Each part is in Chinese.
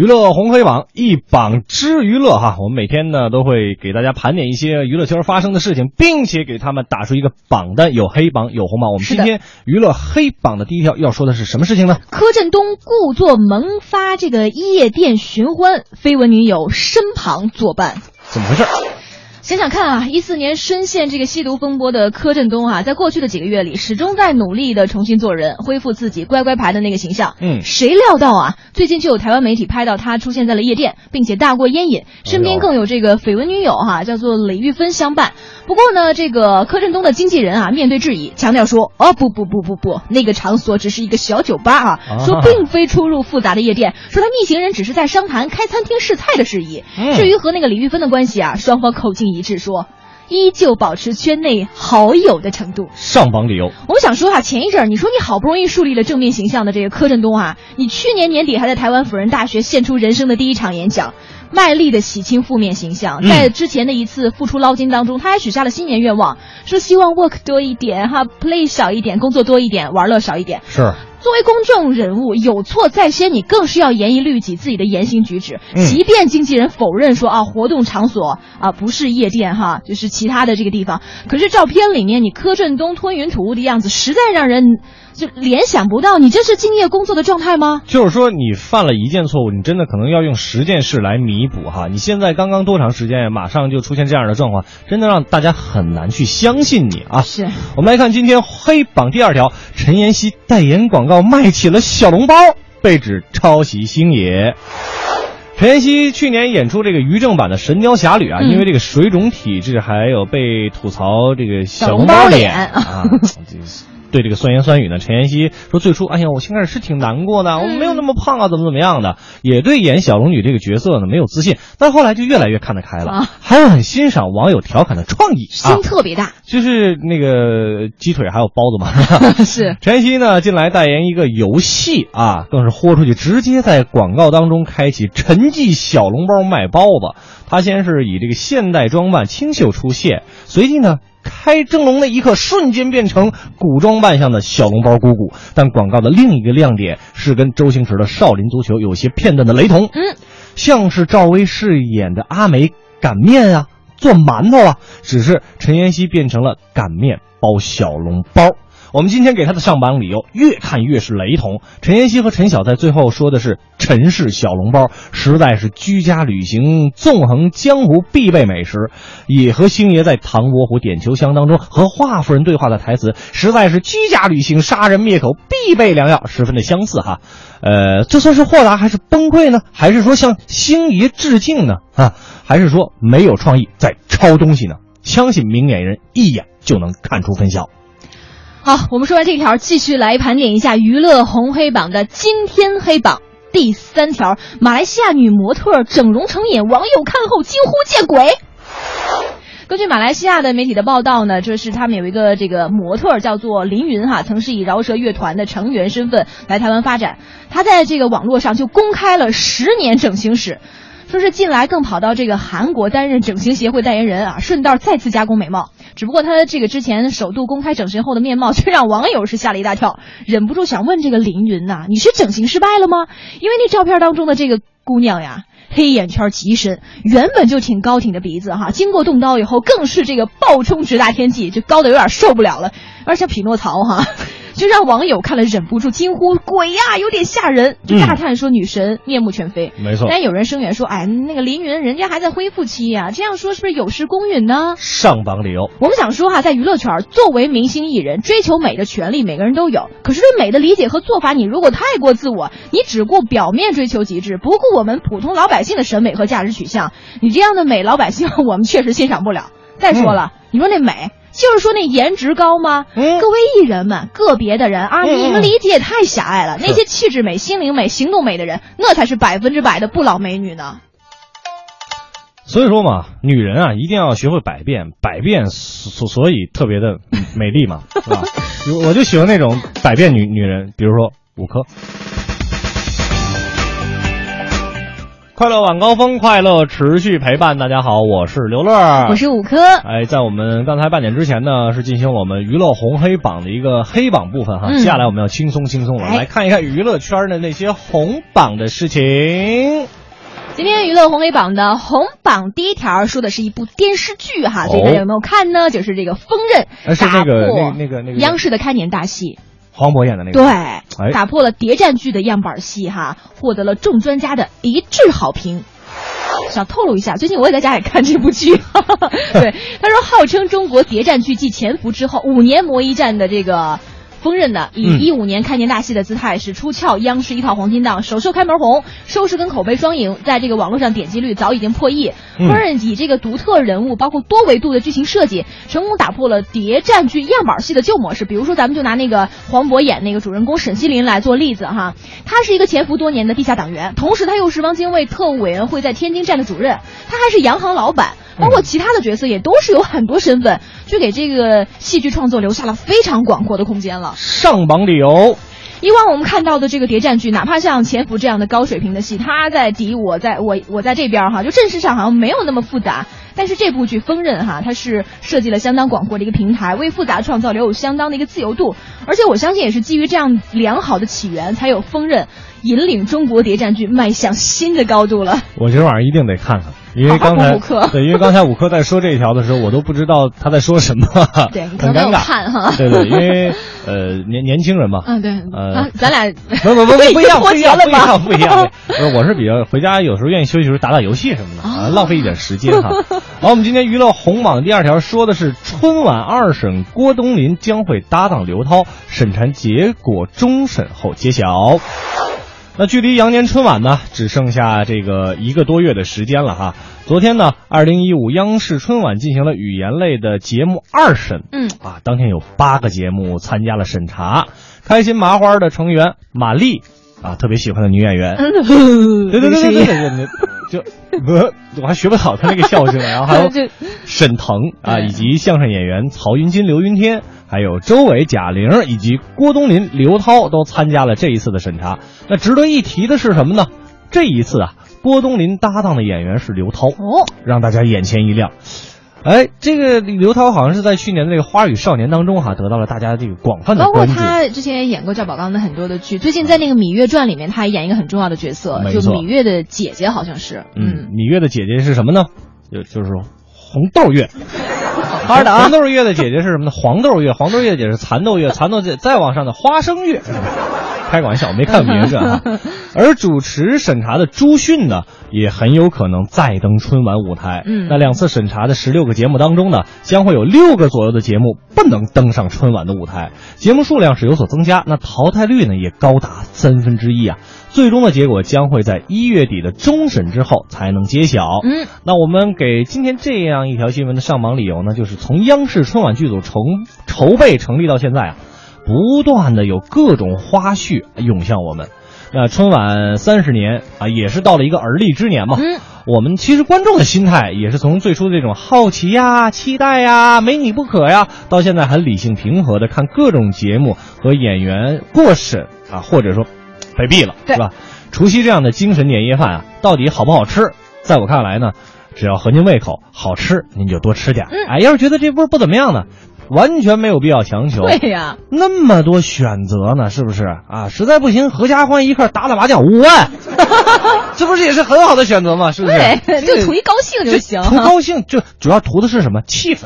娱乐红黑榜一榜之娱乐哈，我们每天呢都会给大家盘点一些娱乐圈发生的事情，并且给他们打出一个榜单，有黑榜有红榜。我们今天娱乐黑榜的第一条要说的是什么事情呢？柯震东故作萌发这个夜店寻欢，绯闻女友身旁作伴。怎么回事？想想看啊，一四年深陷这个吸毒风波的柯震东啊，在过去的几个月里，始终在努力的重新做人，恢复自己乖乖牌的那个形象。嗯谁料到啊，最近就有台湾媒体拍到他出现在了夜店，并且大过烟瘾，身边更有这个绯闻女友哈、叫做李玉芬相伴。不过呢，这个柯震东的经纪人啊，面对质疑，强调说，哦不不不不不，那个场所只是一个小酒吧啊，啊说并非出入复杂的夜店，说他一行人只是在商谈开餐厅试菜的事宜。嗯至于和那个李玉芬的关系啊，双方口径一致说。依旧保持圈内好友的程度。上榜理由，我想说哈、前一阵儿你说你好不容易树立了正面形象的这个柯震东啊，你去年年底还在台湾辅仁大学献出人生的第一场演讲，卖力的洗清负面形象。嗯在之前的一次付出捞金当中，他还许下了新年愿望，说希望 work 多一点哈，play 少一点，工作多一点，玩乐少一点。是作为公众人物，有错在先，你更是要严以律己自己的言行举止。嗯即便经纪人否认说啊，活动场所啊不是夜店哈，就是其他的这个地方，可是照片里面你柯震东吞云吐雾的样子，实在让人就联想不到你这是敬业工作的状态吗？就是说，你犯了一件错误，你真的可能要用十件事来弥补哈。你现在刚刚多长时间呀，马上就出现这样的状况，真的让大家很难去相信你啊。是我们来看今天黑榜第二条，陈妍希代言广告卖起了小笼包，被指抄袭星爷。陈妍希去年演出这个于正版的《神雕侠侣》啊，嗯因为这个水肿体质，还有被吐槽这个小小笼笼包脸包脸啊，这对这个酸言酸语呢。陈妍希说，最初哎呀，我先开始是挺难过的，我没有那么胖啊，怎么怎么样的，也对演小龙女这个角色呢没有自信，但后来就越来越看得开了，啊还有很欣赏网友调侃的创意啊心。特别大，就是那个鸡腿还有包子嘛，是 陈妍希呢，近来代言一个游戏啊，更是豁出去，直接在广告当中开启陈记小笼包卖包子。他先是以这个现代装扮清秀出现，随即呢。开蒸笼那一刻，瞬间变成古装扮相的小笼包姑姑。但广告的另一个亮点是跟周星驰的《少林足球》有些片段的雷同。嗯，像是赵薇饰演的阿梅擀面啊，做馒头啊，只是陈妍希变成了擀面包小笼包。我们今天给他的上榜理由越看越是雷同。陈妍希和陈晓在最后说的是陈氏小笼包，实在是居家旅行纵横江湖必备美食，也和星爷在《唐伯虎点秋香》当中和华夫人对话的台词，实在是居家旅行杀人灭口必备良药，十分的相似哈。呃，这算是豁达还是崩溃呢？还是说向星爷致敬呢？啊，还是说没有创意在抄东西呢？相信明眼人一眼就能看出分晓。好，我们说完这条，继续来盘点一下娱乐红黑榜的今天黑榜。第三条，马来西亚女模特整容成瘾，网友看后惊呼见鬼。根据马来西亚的媒体的报道呢，就是他们有一个这个模特叫做林云哈，曾是以饶舌乐团的成员身份来台湾发展。他在这个网络上就公开了十年整形史，说是近来更跑到这个韩国担任整形协会代言人啊，顺道再次加工美貌。只不过他这个之前首度公开整形后的面貌，却让网友是吓了一大跳，忍不住想问这个凌云呐、你是整形失败了吗？因为那照片当中的这个姑娘呀。黑眼圈极深，原本就挺高挺的鼻子哈，经过动刀以后更是这个暴冲直达天际，就高的有点受不了了，有点像匹诺曹哈，就让网友看了忍不住惊呼：“鬼呀，有点吓人！”就大叹说女神面目全非。没错但有人声援说：“哎，那个林云人家还在恢复期呀、这样说是不是有失公允呢？”上榜理由，我们想说哈，在娱乐圈，作为明星艺人，追求美的权利每个人都有。可是对美的理解和做法，你如果太过自我，你只顾表面追求极致，不顾我们普通老百姓的审美和价值取向，你这样的美，老百姓我们确实欣赏不了。再说了，你说那美，就是说那颜值高吗？嗯各位艺人们，个别的人啊，嗯你们理解也太狭隘了。那些气质美、心灵美、行动美的人，那才是百分之百的不老美女呢。所以说嘛，女人啊一定要学会百变，百变所所以特别的美丽嘛，是吧？我就喜欢那种百变女女人，比如说五颗。快乐晚高峰，快乐持续陪伴。大家好，我是刘乐，我是五科。哎，在我们刚才半点之前呢，是进行我们娱乐红黑榜的一个黑榜部分哈。嗯接下来我们要轻松轻松了，哎来看一看娱乐圈的那些红榜的事情。今天娱乐红黑榜的红榜第一条说的是一部电视剧哈，哦所以大家有没有看呢？就是这个《锋刃呃》，是那个破那那个那个央视的开年大戏，黄渤演的那个，对，哎打破了谍战剧的样板戏哈，获得了众专家的一致好评。想透露一下，最近我也在家里看这部剧。对，他说号称中国谍战剧继《潜伏》之后五年磨一战的这个。锋刃的，以嗯一五年开年大戏的姿态是出鞘央视一套黄金档，首秀开门红，收视跟口碑双赢，在这个网络上点击率早已经破亿。嗯锋刃以这个独特人物，包括多维度的剧情设计，成功打破了谍战剧样板戏的旧模式。比如说，咱们就拿那个黄渤演那个主人公沈西林来做例子哈，他是一个潜伏多年的地下党员，同时他又是汪精卫特务委员会在天津站的主任，他还是洋行老板。包括其他的角色也都是有很多身份，就给这个戏剧创作留下了非常广阔的空间了。上榜理由，以往我们看到的这个谍战剧，哪怕像《潜伏》这样的高水平的戏，它在敌我在我我在这边儿哈，就阵势上好像没有那么复杂。但是这部剧《锋刃》哈，它是设计了相当广阔的一个平台，为复杂创造留有相当的一个自由度。而且我相信也是基于这样良好的起源，才有《锋刃》引领中国谍战剧迈向新的高度了。我今儿晚上一定得看看，因为刚才 对，因为刚才五科在说这一条的时候，我都不知道他在说什么，对你可能没有很尴尬。看哈。对对，因为呃年年轻人嘛，嗯，对，呃啊，咱俩不不不不 不一样，不一样，不一样，不一样。不是，我是比较回家有时候愿意休息时候打打游戏什么的啊，哦浪费一点时间哈。好，我们今天娱乐红榜第二条说的是春晚二审，郭冬临将会搭档刘涛，审查结果终审后揭晓。那距离羊年春晚呢，只剩下这个一个多月的时间了哈。昨天呢，二零一五央视春晚进行了语言类的节目二审，嗯啊，当天有八个节目参加了审查。开心麻花的成员马丽啊，特别喜欢的女演员，对对对对对对对，就呃，我还学不好他那个笑声，然后还有沈腾啊，以及相声演员曹云金、刘云天，还有周伟、贾玲以及郭冬临、刘涛都参加了这一次的审查。那值得一提的是什么呢？这一次啊，郭冬临搭档的演员是刘涛，哦，让大家眼前一亮。哎，这个刘涛好像是在去年的这个《花儿与少年》当中哈、得到了大家这个广泛的包括。他之前也演过赵宝刚的很多的剧，最近在那个《芈月传》里面，他也演一个很重要的角色，就芈月的姐姐，好像是。嗯，芈月的姐姐是什么呢？就就是红豆月。好好的啊红豆月的姐姐是什么呢？黄豆月，黄豆月的姐姐是蚕豆月，蚕豆月再往上的花生月。开个玩笑，没看名字》啊。而主持审查的朱迅呢，也很有可能再登春晚舞台。嗯那两次审查的十六个节目当中呢，将会有六个左右的节目不能登上春晚的舞台，节目数量是有所增加，那淘汰率呢也高达三分之一啊。最终的结果将会在一月底的终审之后才能揭晓。嗯，那我们给今天这样一条新闻的上榜理由呢，就是从央视春晚剧组筹筹备成立到现在啊，不断的有各种花絮涌向我们。那春晚三十年啊，也是到了一个而立之年嘛。嗯，我们其实观众的心态也是从最初的这种好奇呀、期待呀、没你不可呀，到现在很理性平和的看各种节目和演员过审啊，或者说被毙了，对是吧？除夕这样的精神年夜饭啊，到底好不好吃？在我看来呢，只要合您胃口，好吃您就多吃点。嗯哎，要是觉得这味儿不怎么样呢，完全没有必要强求。对呀，那么多选择呢，是不是啊？实在不行，合家欢一块儿打打麻将，五万，这不是也是很好的选择吗？是不是？对，就图一高兴就行。图高兴，就主要图的是什么？气氛。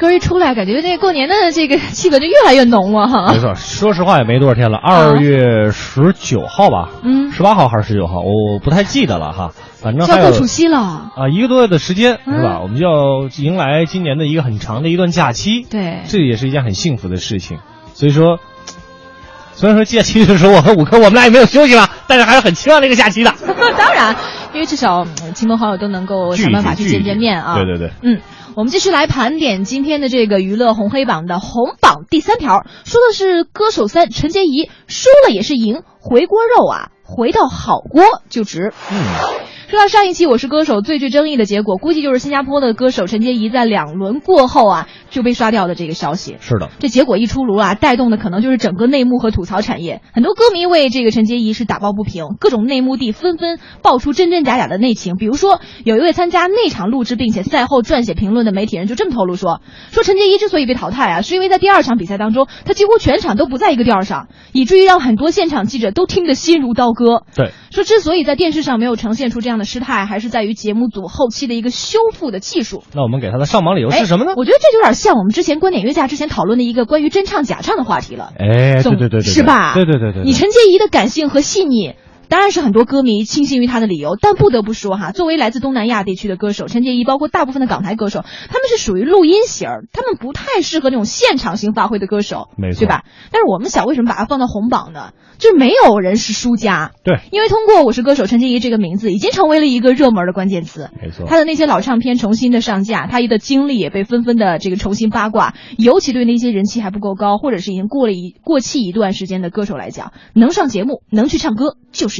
歌一出来，感觉这过年的这个气氛就越来越浓了哈。没错，说实话也没多少天了，二月十九号吧，嗯十八号还是十九号，我不太记得了哈。反正就要还有过除夕了。啊一个多月的时间嗯是吧？我们就要迎来今年的一个很长的一段假期，对，这也是一件很幸福的事情。所以说，虽然说假期的时候我和五哥我们俩也没有休息吧，但是还是很期望这个假期的。当然，因为至少嗯亲朋好友都能够想办法去见见面啊。对对对，嗯，我们继续来盘点今天的这个娱乐红黑榜的红榜第三条，说的是歌手三陈洁仪输了也是赢，回锅肉啊，回到好锅就值。嗯，说到上一期《我是歌手》最具争议的结果，估计就是新加坡的歌手陈洁仪在两轮过后啊就被刷掉的这个消息。是的，这结果一出炉啊，带动的可能就是整个内幕和吐槽产业。很多歌迷为这个陈洁仪是打抱不平，各种内幕地纷纷爆出真真假假的内情。比如说，有一位参加内场录制并且赛后撰写评论的媒体人就这么透露说：说陈洁仪之所以被淘汰啊，是因为在第二场比赛当中，她几乎全场都不在一个调上，以至于让很多现场记者都听得心如刀割。对，说之所以在电视上没有呈现出这样的失态，还是在于节目组后期的一个修复的技术。那我们给他的上榜理由是什么呢哎？我觉得这就有点像我们之前观点约架之前讨论的一个关于真唱假唱的话题了。哎，对对对对，对是吧？对对对对，对你陈洁仪的感性和细腻。当然是很多歌迷倾心于他的理由，但不得不说哈，作为来自东南亚地区的歌手，陈洁仪包括大部分的港台歌手，他们是属于录音型儿，他们不太适合那种现场型发挥的歌手，没错对吧？但是我们想，为什么把它放到红榜呢？就是没有人是输家，对，因为通过《我是歌手》陈洁仪这个名字，已经成为了一个热门的关键词。没错，他的那些老唱片重新的上架，他的经历也被纷纷的这个重新八卦。尤其对那些人气还不够高，或者是已经过了一过气一段时间的歌手来讲，能上节目，能去唱歌就是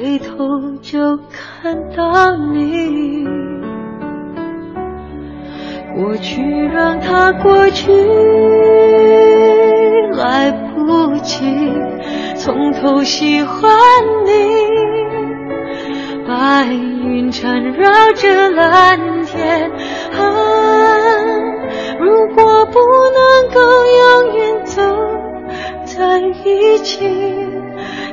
回头就看到你。过去让它过去，来不及从头喜欢你。白云缠绕着蓝天，啊，如果不能够永远走在一起，